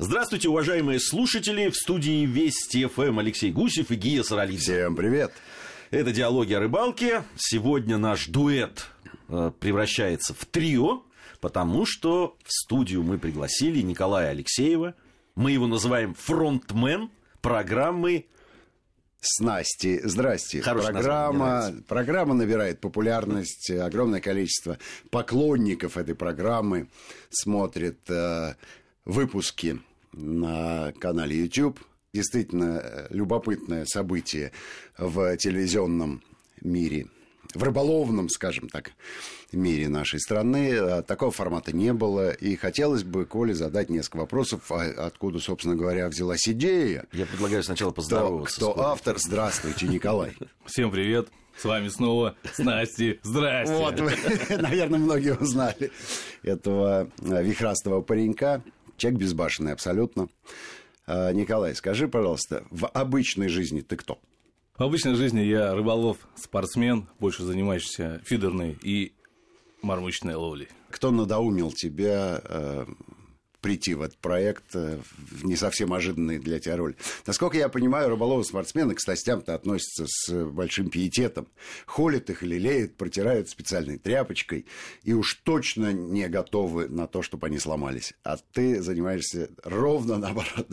Здравствуйте, уважаемые слушатели! В студии Вести ФМ Алексей Гусев и Гия Саралидзе. Всем привет! Это «Диалоги о рыбалке». Сегодня наш дуэт э, превращается в трио, потому что в студию мы пригласили Николая Алексеева. Мы его называем фронтмен программы Снасти, здрасте. Хорошее программа, программа набирает популярность, огромное количество поклонников этой программы смотрит э, выпуски на канале YouTube. Действительно э, любопытное событие в телевизионном мире, в рыболовном, скажем так, мире нашей страны. Э, такого формата не было. И хотелось бы, Коле, задать несколько вопросов, а откуда, собственно говоря, взялась идея. Я предлагаю сначала поздороваться. Кто, кто автор? Здравствуйте, Николай. Всем привет. С вами снова Снасти. Здрасте. Вот, вы, наверное, многие узнали этого э, вихрастого паренька. Человек безбашенный абсолютно. А, Николай, скажи, пожалуйста, в обычной жизни ты кто? В обычной жизни я рыболов, спортсмен, больше занимающийся фидерной и мормычной ловлей. Кто надоумил тебя э, прийти в этот проект э, в не совсем ожиданный для тебя роль. Насколько я понимаю, рыболовы-спортсмены к стастям-то относятся с большим пиететом. Холят их, лелеют, протирают специальной тряпочкой и уж точно не готовы на то, чтобы они сломались. А ты занимаешься ровно наоборот.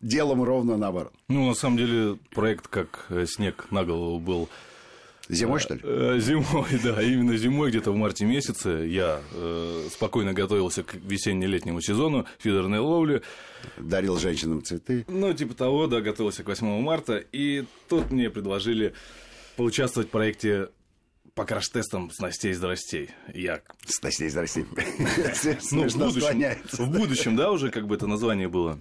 Делом ровно наоборот. Ну, на самом деле, проект как э, снег на голову был Зимой, что ли? Э, Зимой, да, именно зимой, где-то в марте месяце я э, спокойно готовился к весенне-летнему сезону фидерной ловли. Дарил женщинам цветы. Ну, типа того, да, готовился к 8 марта, и тут мне предложили поучаствовать в проекте по краш-тестам снастей здрастей. Я... Снастей здрастей. Ну, в будущем, в будущем, да, уже как бы это название было.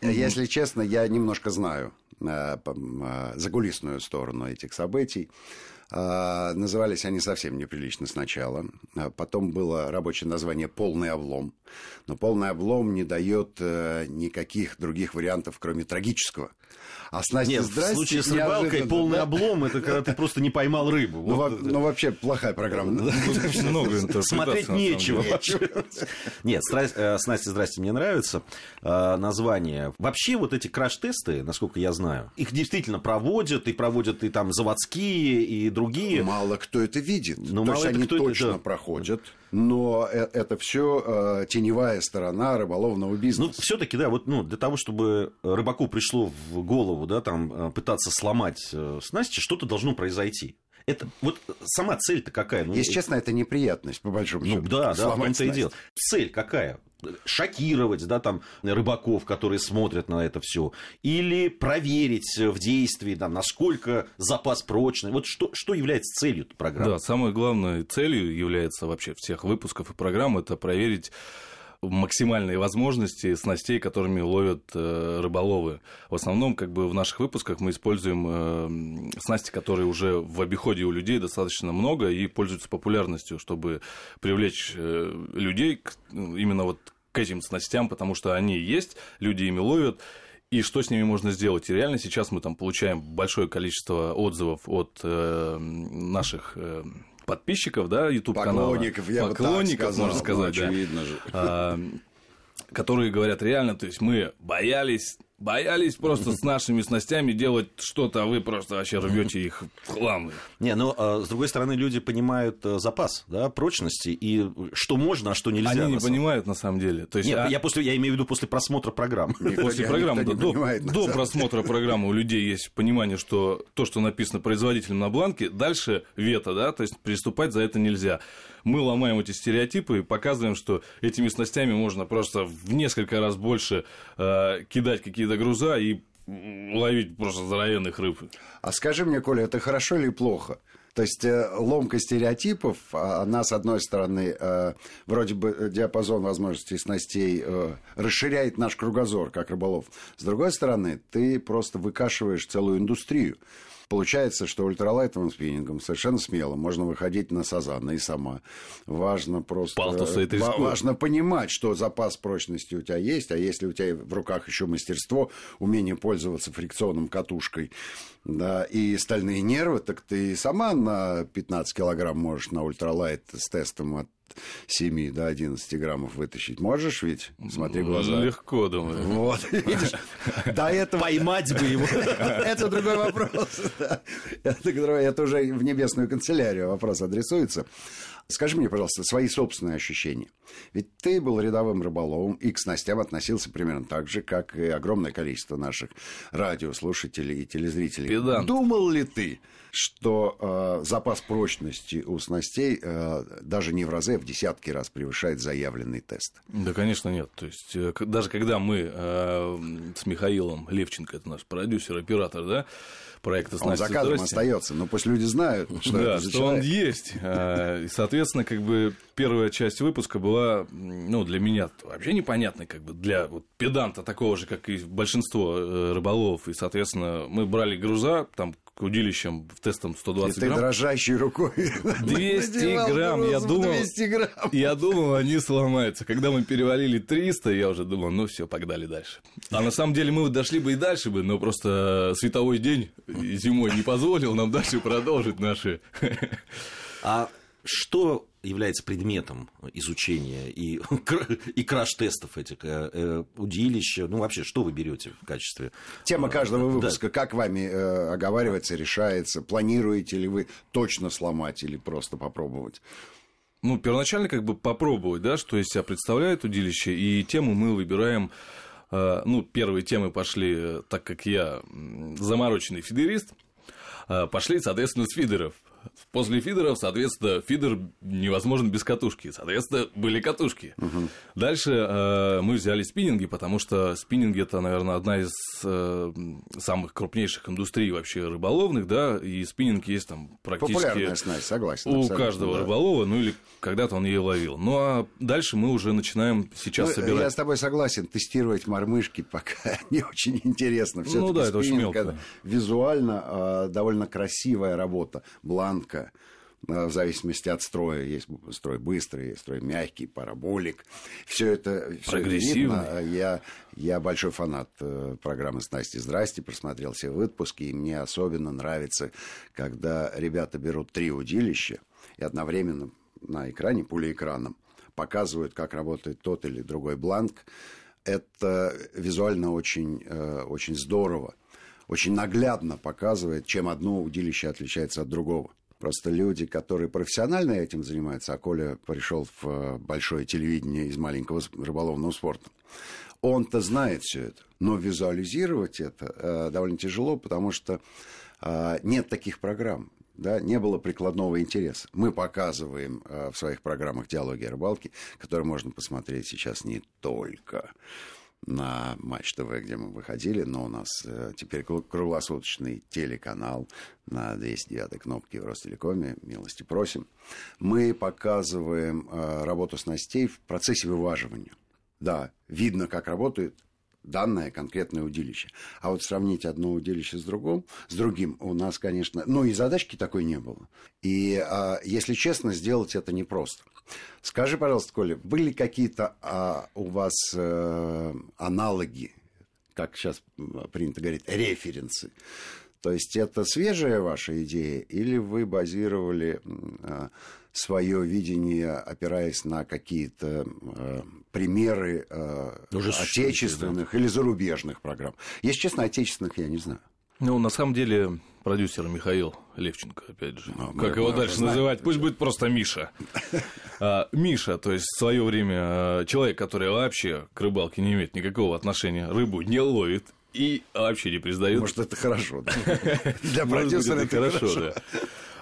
Если честно, я немножко знаю э, э, загулисную сторону этих событий. А, назывались они совсем неприлично сначала. А потом было рабочее название «Полный облом». Но «Полный облом» не дает э, никаких других вариантов, кроме трагического. А с Настей, Нет, в случае с рыбалкой полный да? облом, это когда ты просто не поймал рыбу. Ну, вот. ну вообще плохая программа. Смотреть нечего. Нет, э, с Настей, здрасте, мне нравится э, название. Вообще вот эти краш-тесты, насколько я знаю, их действительно проводят, и проводят и там заводские, и другие. Мало кто это видит. Ну, То есть они точно проходят но э, это все теневая сторона рыболовного бизнеса. Ну, все-таки, да, вот ну, для того, чтобы рыбаку пришло в голову да, там э, пытаться сломать э, снасти, что-то должно произойти. Это вот сама цель-то какая? Ну, Если честно, это неприятность, по большому ну, счету. Ну да, да, в том-то и дело. Цель какая? Шокировать, да, там, рыбаков, которые смотрят на это все, или проверить в действии, да, насколько запас прочный. Вот что, что является целью программы? Да, самой главной целью является вообще всех выпусков и программ, это проверить максимальные возможности снастей, которыми ловят э, рыболовы. В основном, как бы в наших выпусках мы используем э, снасти, которые уже в обиходе у людей достаточно много и пользуются популярностью, чтобы привлечь э, людей к, именно вот к этим снастям, потому что они есть, люди ими ловят, и что с ними можно сделать. И реально сейчас мы там получаем большое количество отзывов от э, наших э, подписчиков, да, YouTube канала. Поклонников, я Поклонников, бы так сказал, можно сказать, ну, очевидно да. же. А, которые говорят реально, то есть мы боялись боялись просто с нашими снастями делать что-то, а вы просто вообще рвете их в хлам. Не, ну, а, с другой стороны, люди понимают э, запас, да, прочности, и что можно, а что нельзя. Они не понимают, на самом деле. То есть, Нет, а... я, после, я имею в виду после просмотра программы. После программы, да, до, до просмотра программы у людей есть понимание, что то, что написано производителем на бланке, дальше вето, да, то есть приступать за это нельзя. Мы ломаем эти стереотипы и показываем, что этими снастями можно просто в несколько раз больше э, кидать какие-то до груза и ловить просто здоровенных рыб. А скажи мне, Коля, это хорошо или плохо? То есть э, ломка стереотипов, а, она, с одной стороны, э, вроде бы диапазон возможностей снастей э, расширяет наш кругозор, как рыболов. С другой стороны, ты просто выкашиваешь целую индустрию. Получается, что ультралайтовым спиннингом совершенно смело можно выходить на сазана и сама. Важно просто... Важно понимать, что запас прочности у тебя есть, а если у тебя в руках еще мастерство, умение пользоваться фрикционным катушкой, да, и стальные нервы, так ты сама на 15 килограмм можешь на ультралайт с тестом от 7 до 11 граммов вытащить можешь ведь? Смотри глаза. Легко, думаю. Вот, видишь, до этого... Поймать бы его. Это другой вопрос. Это уже в небесную канцелярию вопрос адресуется. Скажи мне, пожалуйста, свои собственные ощущения. Ведь ты был рядовым рыболовом и к снастям относился примерно так же, как и огромное количество наших радиослушателей и телезрителей. Педант. Думал ли ты, что э, запас прочности у снастей э, даже не в разы, а в десятки раз превышает заявленный тест? Да, конечно, нет. То есть, э, даже когда мы э, с Михаилом Левченко, это наш продюсер, оператор, да, проекта Он за кадром Здрасте. остается, но пусть люди знают, что да, это за что он человек. есть. А, И, соответственно, как бы первая часть выпуска была, ну, для меня вообще непонятной, как бы для вот, педанта такого же, как и большинство э, рыболовов. И, соответственно, мы брали груза там к удилищам в тестом И 120 ты грамм. дрожащей рукой 200 надевал грамм, я думал. 200 грамм. Я думал, они сломаются. Когда мы перевалили 300, я уже думал, ну все, погнали дальше. А на самом деле мы дошли бы и дальше бы, но просто световой день зимой не позволил нам дальше продолжить наши... А что является предметом изучения и, и краш-тестов этих э, э, удилища? Ну, вообще, что вы берете в качестве... Тема э, каждого да. выпуска, как вами э, оговаривается, решается, планируете ли вы точно сломать или просто попробовать? Ну, первоначально как бы попробовать, да, что из себя представляет удилище, и тему мы выбираем э, ну, первые темы пошли, так как я замороченный фидерист, пошли, соответственно, с фидеров. После фидеров, соответственно, фидер невозможен без катушки. Соответственно, были катушки. Дальше э, мы взяли спиннинги, потому что спиннинги это, наверное, одна из э, самых крупнейших индустрий вообще рыболовных, да, и спиннинг есть там практически Популярная снасть, согласен. у каждого да. рыболова, ну или когда-то он ее ловил. Ну а дальше мы уже начинаем сейчас Ну, собирать. Я с тобой согласен, тестировать мормышки пока не очень интересно. Всё-таки Ну да, это очень спиннинг мелко. Визуально э, довольно красивая работа, бланка. Э, В зависимости от строя. Есть строй быстрый, есть строй мягкий, параболик. Все это, Прогрессивный. видно. Я, я большой фанат э, программы «Снасти, здрасте», просмотрел все выпуски, и мне особенно нравится, когда ребята берут три удилища и одновременно на экране, пулеэкраном, показывают, как работает тот или другой бланк. Это визуально очень, э, очень здорово, очень наглядно показывает, чем одно удилище отличается от другого. Просто люди, которые профессионально этим занимаются, а Коля пришел в э, большое телевидение из маленького рыболовного спорта, он-то знает все это, но визуализировать это э, довольно тяжело, потому что э, нет таких программ. Да, не было прикладного интереса. Мы показываем в своих программах «Диалоги о рыбалке», которые можно посмотреть сейчас не только на Матч ТВ, где мы выходили, но у нас э, теперь кру- круглосуточный телеканал на 209 кнопке в Ростелекоме, милости просим. Мы показываем э, работу снастей в процессе вываживания. Да, видно, как работает данное конкретное удилище. А вот сравнить одно удилище с другим, с другим у нас, конечно, ну и задачки такой не было. И, а, если честно, сделать это непросто. Скажи, пожалуйста, Коля, были какие-то а, у вас э, аналоги, как сейчас принято говорить, референсы? То есть это свежая ваша идея, или вы базировали свое видение, опираясь на какие-то э, примеры э, Уже существующие, отечественных или зарубежных программ? Если честно, отечественных я не знаю. Ну, на самом деле, продюсер Михаил Левченко, опять же. Ну, как мы- его мы дальше знаем, называть? Пусть будет просто Миша. А, Миша, то есть в свое время э, человек, который вообще к рыбалке не имеет никакого отношения, рыбу не ловит и вообще не признает. Может, это хорошо. да? Для продюсера это хорошо. да.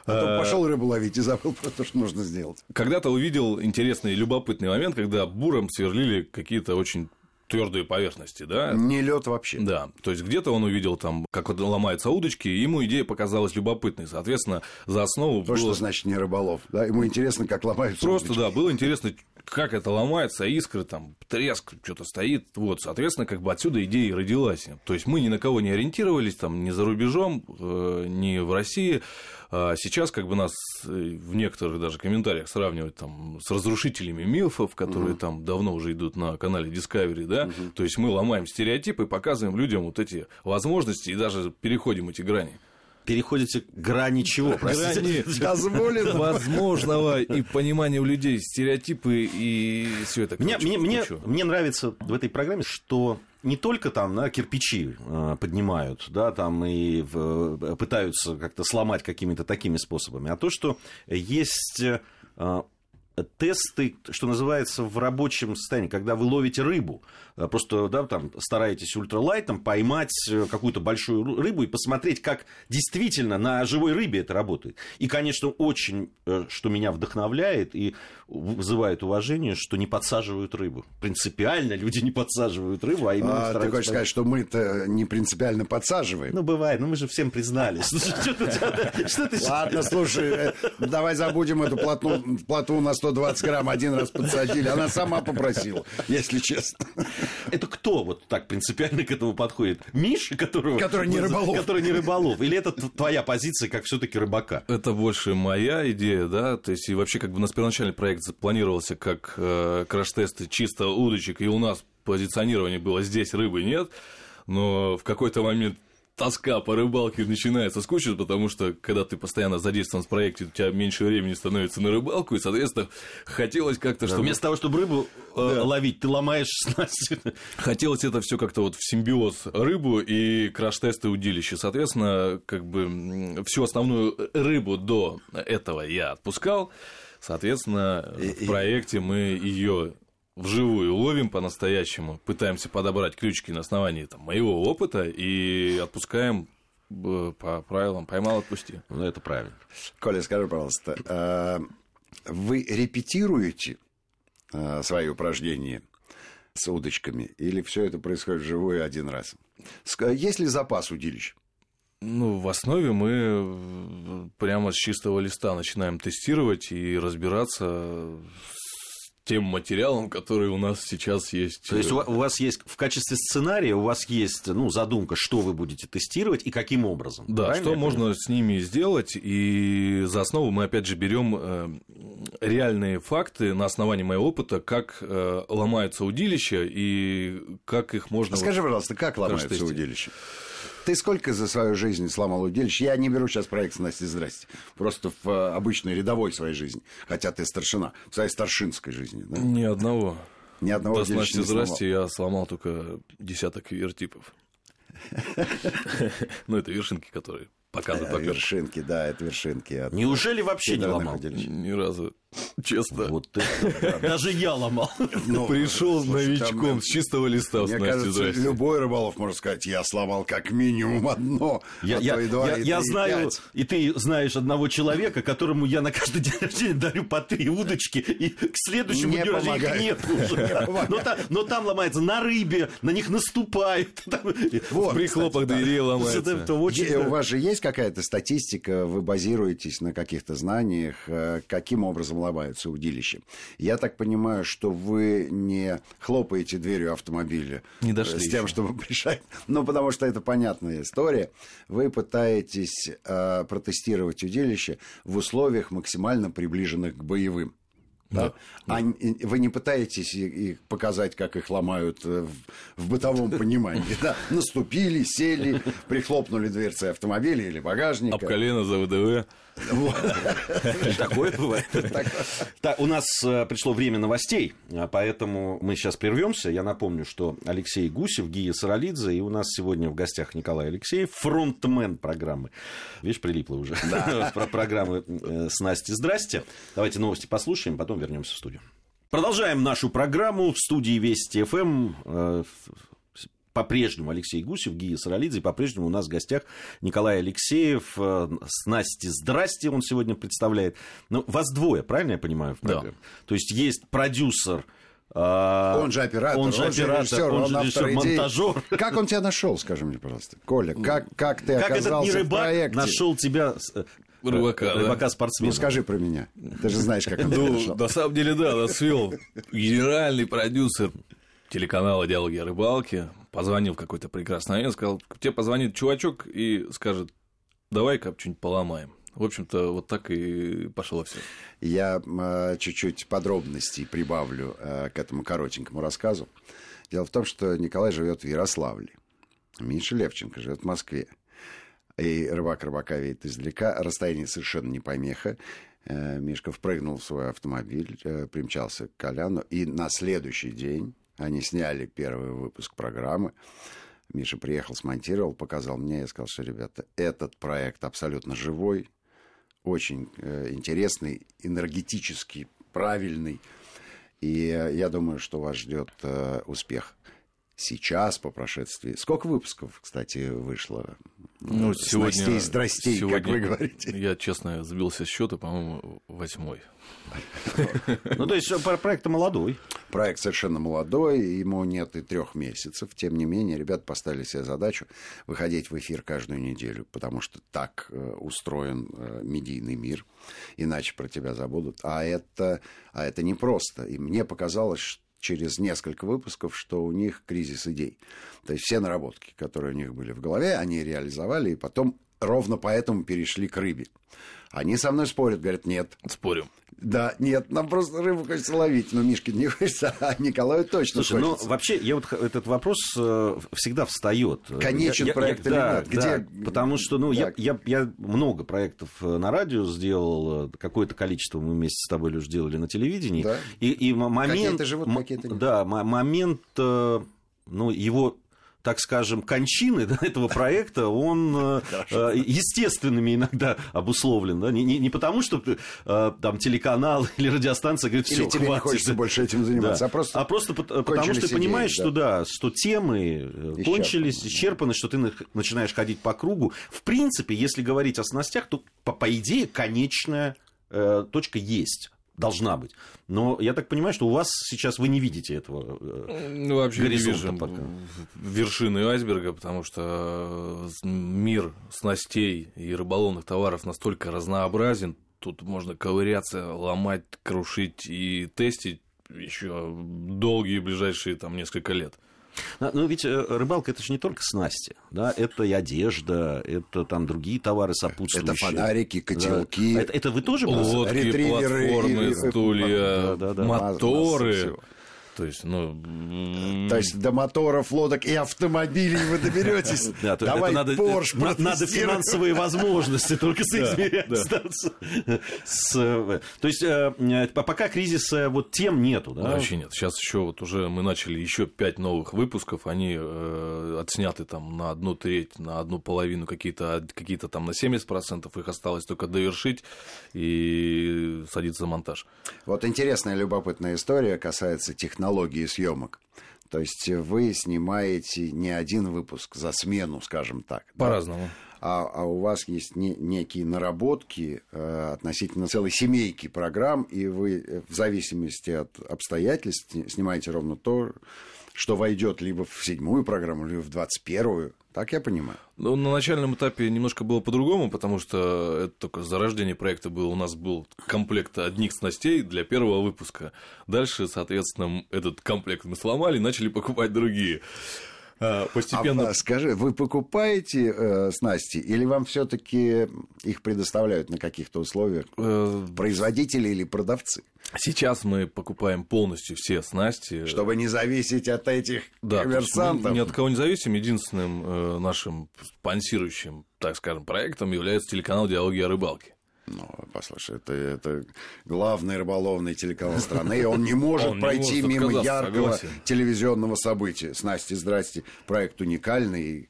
А то пошел рыбу ловить и забыл про то, что нужно сделать. Когда-то увидел интересный, любопытный момент, когда буром сверлили какие-то очень твердые поверхности, да? Не лед вообще. Да, то есть где-то он увидел там, как ломаются удочки, и ему идея показалась любопытной. Соответственно, за основу То, было... что значит не рыболов. Да? Ему интересно, как ломаются Просто, удочки. да, было интересно, как это ломается, искры, там, треск, что-то стоит. Вот, соответственно, как бы отсюда идея и родилась. То есть мы ни на кого не ориентировались, там, ни за рубежом, э, ни в России. А сейчас как бы нас э, в некоторых даже комментариях сравнивают там с разрушителями мифов, которые там давно уже идут на канале Discovery, да, то есть мы ломаем стереотипы, показываем людям вот эти возможности и даже переходим эти грани. Переходите грани чего, Грани. дозволено. Возможного и понимания у людей, стереотипы и все это. Мне, мне, мне, мне нравится в этой программе, что не только там да, кирпичи э, поднимают, да, там и в, пытаются как-то сломать какими-то такими способами, а то, что есть э, тесты, что называется, в рабочем состоянии, когда вы ловите рыбу, э, просто да, там, стараетесь ультралайтом поймать э, какую-то большую рыбу и посмотреть, как действительно на живой рыбе это работает. И, конечно, очень, э, что меня вдохновляет и вызывает уважение, что не подсаживают рыбу. Принципиально люди не подсаживают рыбу, а именно а, Ты хочешь сказать, что мы-то не принципиально подсаживаем? Ну, бывает, но мы же всем признались. Ладно, слушай, давай забудем эту плоту на 100 120 грамм один раз подсадили. Она сама попросила, если честно. Это кто вот так принципиально к этому подходит? Миша, которого... Который не рыболов. Который не рыболов. Или это твоя позиция как все таки рыбака? Это больше моя идея, да. То есть, и вообще, как бы у нас первоначальный проект запланировался как э, краш-тесты чисто удочек, и у нас позиционирование было «здесь рыбы нет», но в какой-то момент тоска по рыбалке начинается скучать, потому что когда ты постоянно задействован в проекте, у тебя меньше времени становится на рыбалку, и, соответственно, хотелось как-то, да, чтобы... Вместо того, чтобы рыбу э, да. ловить, ты ломаешь снасть. Хотелось это все как-то вот в симбиоз рыбу и краш-тесты удилища. Соответственно, как бы всю основную рыбу до этого я отпускал. Соответственно, и, в проекте мы ее вживую ловим по-настоящему, пытаемся подобрать крючки на основании там, моего опыта и отпускаем э, по правилам поймал, отпусти. Ну, это правильно. Коля, скажи, пожалуйста, а, вы репетируете а, свои упражнения с удочками, или все это происходит вживую один раз? Есть ли запас удилищ? Ну, в основе мы э, прямо с чистого листа начинаем тестировать и разбираться тем материалом, который у нас сейчас есть. То есть у вас есть в качестве сценария у вас есть ну, задумка, что вы будете тестировать и каким образом. Да, Правильно что можно понимаю? с ними сделать. И за основу мы опять же берем э, реальные факты на основании моего опыта, как э, ломаются удилища и как их можно. А скажи, пожалуйста, как ломаются удилища? Ты сколько за свою жизнь сломал удилищ? Я не беру сейчас проект Насти, здрасте. Просто в э, обычной рядовой своей жизни. Хотя ты старшина. В своей старшинской жизни. Да? Ни одного. Ни одного да, Насти, здрасте, я сломал только десяток вертипов. Ну, это вершинки, которые показывают Вершинки, да, это вершинки. Неужели вообще не ломал? Ни разу. Честно. Вот это, даже я ломал. Ну, Пришел новичком там, с чистого листа. Мне кажется, здрасте. любой рыболов может сказать, я сломал как минимум одно, я, а я, и два, я, и я знаю, и ты знаешь одного человека, которому я на каждый день рождения дарю по три удочки, и к следующему не дню рождения их нет уже. Но, там, но там ломается на рыбе, на них наступают. Вот, в прихлопах дверей ломается. У вас же есть какая-то статистика, вы базируетесь на каких-то знаниях, э, каким образом ломаются удилища. Я так понимаю, что вы не хлопаете дверью автомобиля не дошли с тем, еще. чтобы решать. Ну, потому что это понятная история. Вы пытаетесь э, протестировать удилище в условиях максимально приближенных к боевым. Да. Да. А вы не пытаетесь их показать, как их ломают э, в, в бытовом понимании. Да? Наступили, сели, прихлопнули дверцы автомобиля или багажника. Об колено за ВДВ. Такое бывает. Так, у нас э, пришло время новостей, а поэтому мы сейчас прервемся. Я напомню, что Алексей Гусев, Гия Саралидзе, и у нас сегодня в гостях Николай Алексеев, фронтмен программы. Видишь, прилипло уже. Про программы э, с Настей. Здрасте. Давайте новости послушаем, потом вернемся в студию. Продолжаем нашу программу в студии Вести ФМ по-прежнему Алексей Гусев, Гия Саралидзе, по-прежнему у нас в гостях Николай Алексеев э, с Настей «Здрасте» он сегодня представляет. Ну, вас двое, правильно я понимаю, в программе? Да. То есть есть продюсер, а, он же оператор, он же он оператор, режиссер, он, он же режиссер, монтажер. Как он тебя нашел, скажи мне, пожалуйста, Коля? Как, как ты как оказался этот в проекте? нашел тебя э, Рыбака, рыбака спортсмена. Ну скажи про меня. Ты же знаешь, как он ну. На самом деле, да, нас свел генеральный продюсер телеканала «Диалоги о рыбалке», позвонил какой-то прекрасный момент, сказал, тебе позвонит чувачок и скажет, давай-ка что-нибудь поломаем. В общем-то, вот так и пошло все. Я э, чуть-чуть подробностей прибавлю э, к этому коротенькому рассказу. Дело в том, что Николай живет в Ярославле. Миша Левченко живет в Москве. И рыбак рыбака видит издалека. Расстояние совершенно не помеха. Э, Мишка впрыгнул в свой автомобиль, э, примчался к Коляну. И на следующий день они сняли первый выпуск программы. Миша приехал, смонтировал, показал мне. Я сказал, что, ребята, этот проект абсолютно живой, очень э, интересный, энергетический, правильный. И я думаю, что вас ждет успех сейчас, по прошествии... Сколько выпусков, кстати, вышло? Ну, сегодня... Снастей, здрастей, сегодня, как вы говорите. Я, честно, сбился с счета, по-моему, восьмой. Ну, то есть проект молодой. Проект совершенно молодой, ему нет и трех месяцев. Тем не менее, ребята поставили себе задачу выходить в эфир каждую неделю, потому что так э, устроен э, медийный мир, иначе про тебя забудут. А это, а это непросто. И мне показалось, что через несколько выпусков, что у них кризис идей. То есть все наработки, которые у них были в голове, они реализовали, и потом ровно поэтому перешли к рыбе. Они со мной спорят, говорят, нет. Спорим. Да, нет, нам просто рыбу хочется ловить. Но Мишке не хочется, а Николаю точно Слушай, хочется. ну вообще, я вот этот вопрос э, всегда встает. Конечен я, проект я, или да, нет? Где... Да, потому что, ну, я, я, я много проектов э, на радио сделал, э, какое-то количество мы вместе с тобой, Леш, делали на телевидении. Да. И, и момент... Какие-то живут, какие-то нет. Да, момент, ну, его так скажем, кончины да, этого проекта, он э, э, естественными иногда обусловлен. Да? Не, не, не потому, что э, там телеканал или радиостанция говорит, все, тебе хватит. не хочется больше этим заниматься, да. а просто, а просто потому, что ты понимаешь, идеи, что да, что темы исчерпаны. кончились, исчерпаны, что ты начинаешь ходить по кругу. В принципе, если говорить о снастях, то по, по идее конечная э, точка есть должна быть. Но я так понимаю, что у вас сейчас вы не видите этого э, ну, вообще горизонта не пока. вершины айсберга, потому что э, мир снастей и рыболовных товаров настолько разнообразен, тут можно ковыряться, ломать, крушить и тестить еще долгие ближайшие там несколько лет. Ну, ведь э, рыбалка это же не только снасти, да, это и одежда, это там другие товары сопутствующие. Это фонарики, котелки. Да. Это, это вы тоже Лодки, платформы, стулья, да, да, да. моторы. То есть, ну... То есть до моторов, лодок и автомобилей вы доберетесь. Да, Давай надо, Порш Надо финансовые возможности только соизмерять. То есть, э, пока кризиса вот тем нету, да? Вообще нет. Сейчас еще вот уже мы начали еще пять новых выпусков. Они э, отсняты там на одну треть, на одну половину, какие-то какие там на 70%. Их осталось только довершить и садиться за монтаж. Вот интересная, любопытная история касается технологий технологии съемок. То есть вы снимаете не один выпуск за смену, скажем так. По-разному. Да? А, а у вас есть не, некие наработки э, относительно целой семейки программ, и вы э, в зависимости от обстоятельств снимаете ровно то, что войдет либо в седьмую программу, либо в двадцать первую. Так я понимаю. Ну, на начальном этапе немножко было по-другому, потому что это только зарождение проекта было. У нас был комплект одних снастей для первого выпуска. Дальше, соответственно, этот комплект мы сломали и начали покупать другие. А, постепенно... А, скажи, вы покупаете э, снасти или вам все-таки их предоставляют на каких-то условиях? Э... Производители или продавцы? Сейчас мы покупаем полностью все снасти. Чтобы не зависеть от этих да, коммерсантов. ни от кого не зависим. Единственным э, нашим спонсирующим, так скажем, проектом является телеканал «Диалоги о рыбалке». Ну, послушай, это, это главный рыболовный телеканал страны, и он не может он пройти не может мимо яркого согласен. телевизионного события. Снасти, здрасте, проект уникальный.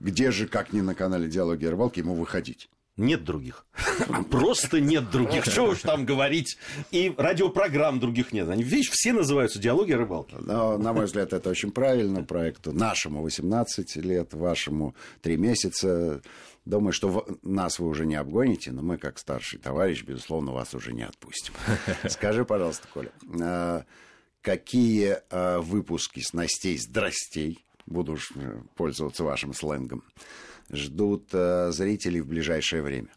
Где же, как ни на канале «Диалоги о рыбалке», ему выходить? Нет других. Просто нет других. Что уж там говорить. И радиопрограмм других нет. Они, видишь, все называются «Диалоги о рыбалке». Но, на мой взгляд, это очень правильно. Проекту нашему 18 лет, вашему 3 месяца. Думаю, что нас вы уже не обгоните, но мы, как старший товарищ, безусловно, вас уже не отпустим. Скажи, пожалуйста, Коля, а, какие а, выпуски снастей «Здрастей», буду уж э, пользоваться вашим сленгом, ждут а, зрителей в ближайшее время?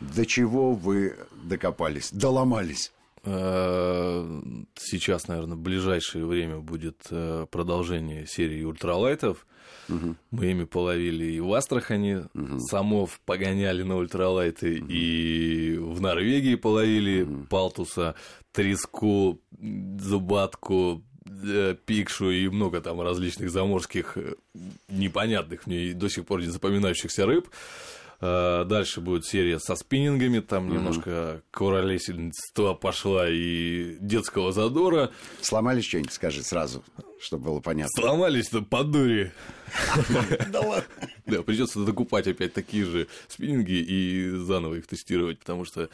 До чего вы докопались, доломались? Сейчас, наверное, в ближайшее время будет продолжение серии ультралайтов. Угу. Мы ими половили и в Астрахани, угу. самов погоняли на ультралайты, угу. и в Норвегии половили угу. палтуса, треску, зубатку, э, пикшу и много там различных заморских э, непонятных мне до сих пор не запоминающихся рыб. Э, дальше будет серия со спиннингами, там mm-hmm. немножко куролесительства пошла и детского задора. Сломались что-нибудь, скажи сразу, чтобы было понятно. Сломались-то по дуре. Да ладно. Да, придется докупать опять такие же спиннинги и заново их тестировать, потому что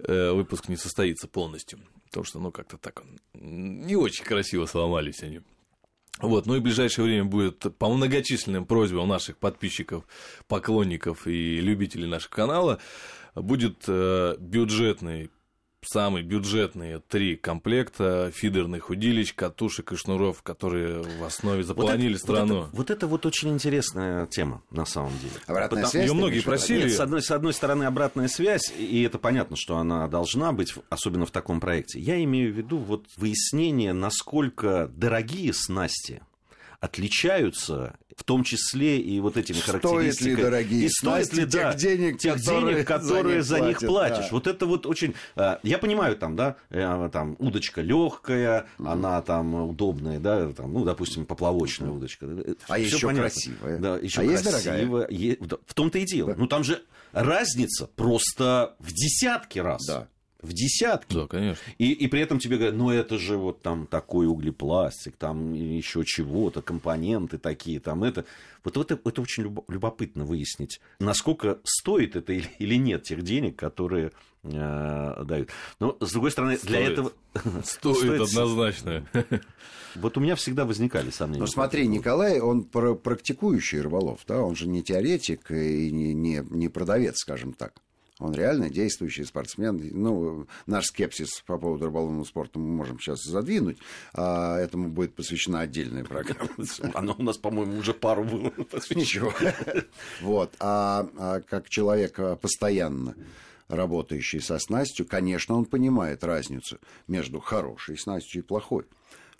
э, выпуск не состоится полностью. Потому что, ну, как-то так не очень красиво сломались они. Вот, ну и в ближайшее время будет по многочисленным просьбам наших подписчиков, поклонников и любителей нашего канала будет э, бюджетный самые бюджетные три комплекта фидерных удилищ, катушек и шнуров, которые в основе заполонили вот это, страну. Вот это, вот это вот очень интересная тема, на самом деле. Обратная Потому, связь? Ее многие просили. Нет, с, одной, с одной стороны, обратная связь, и это понятно, что она должна быть, особенно в таком проекте. Я имею в виду вот выяснение, насколько дорогие снасти отличаются, в том числе и вот этими стоит характеристиками. Ли, дорогие, и стоит ли, да, тех денег, тех которые, денег, которые за них, за них платишь. Да. Вот это вот очень... А, я понимаю, там, да, э, там удочка легкая, она там удобная, да, там, ну, допустим, поплавочная удочка. А Всё еще понятно. красивая. Да, еще а красивая. Есть дорогая? В том-то и дело. Да. Ну, там же разница просто в десятки раз. Да в десятки. Да, конечно. И, и при этом тебе говорят, ну это же вот там такой углепластик, там еще чего-то, компоненты такие, там это. Вот это, это очень любопытно выяснить, насколько стоит это или, или нет тех денег, которые э, дают. Но, с другой стороны, стоит. для этого... Стоит, стоит однозначно. Вот у меня всегда возникали сомнения. Ну, смотри, Николай, он практикующий рыболов, да, он же не теоретик и не, не, не продавец, скажем так. Он реально действующий спортсмен. Ну, наш скепсис по поводу рыболовного спорта мы можем сейчас задвинуть, а этому будет посвящена отдельная программа. Она у нас, по-моему, уже пару было Ничего. Вот. А, а как человек а, постоянно работающий со снастью, конечно, он понимает разницу между хорошей снастью и плохой.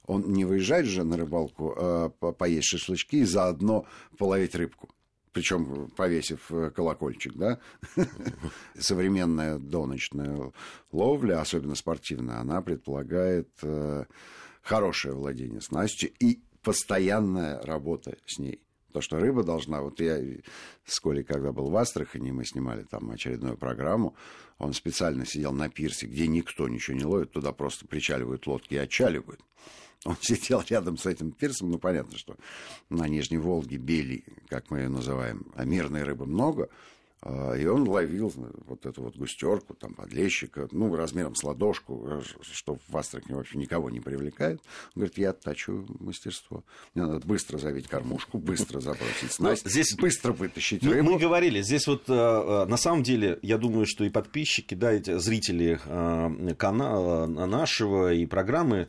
Он не выезжает же на рыбалку а, поесть шашлычки и заодно половить рыбку причем повесив э, колокольчик, да, современная доночная ловля, особенно спортивная, она предполагает э, хорошее владение снастью и постоянная работа с ней. То, что рыба должна... Вот я с Колей, когда был в Астрахани, мы снимали там очередную программу, он специально сидел на пирсе, где никто ничего не ловит, туда просто причаливают лодки и отчаливают. Он сидел рядом с этим пирсом, ну, понятно, что на Нижней Волге бели, как мы ее называем, а мирной рыбы много, и он ловил вот эту вот густерку, там, подлещика, ну, размером с ладошку, э, что в Астрахани вообще никого не привлекает. Он говорит, я оттачу мастерство. Мне надо быстро завить кормушку, быстро забросить ну, снасть, здесь быстро вытащить мы, рыбу. Мы говорили, здесь вот э, э, на самом деле, я думаю, что и подписчики, да, эти зрители канала нашего и программы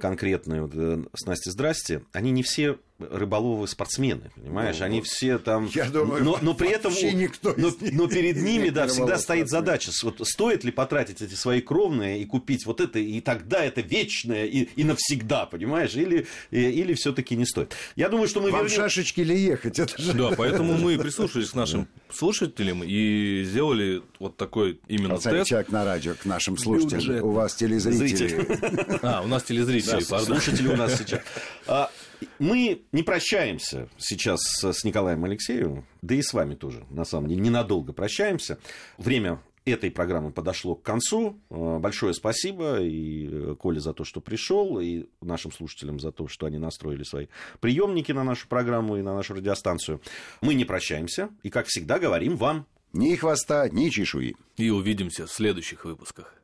конкретные, вот, Снасти, здрасте, они не все рыболовы спортсмены, понимаешь? Ну, Они все там... Я думаю, но, но при этом... никто но, но перед ними, да, всегда стоит задача. Вот стоит ли потратить эти свои кровные и купить вот это, и тогда это вечное и, и навсегда, понимаешь? Или, или все-таки не стоит. Я думаю, что мы Вам вернем... шашечки ли ехать? Это же... Да, поэтому мы прислушались к нашим слушателям и сделали вот такой именно Пацан, тест. человек на радио к нашим слушателям. Бюджет. У вас телезрители. А, у нас телезрители, да, Слушатели у нас сейчас. Мы не прощаемся сейчас с Николаем Алексеевым, да и с вами тоже, на самом деле, ненадолго прощаемся. Время этой программы подошло к концу. Э, большое спасибо и э, Коле за то, что пришел, и нашим слушателям за то, что они настроили свои приемники на нашу программу и на нашу радиостанцию. Мы не прощаемся и, как всегда, говорим вам ни хвоста, ни чешуи. И увидимся в следующих выпусках.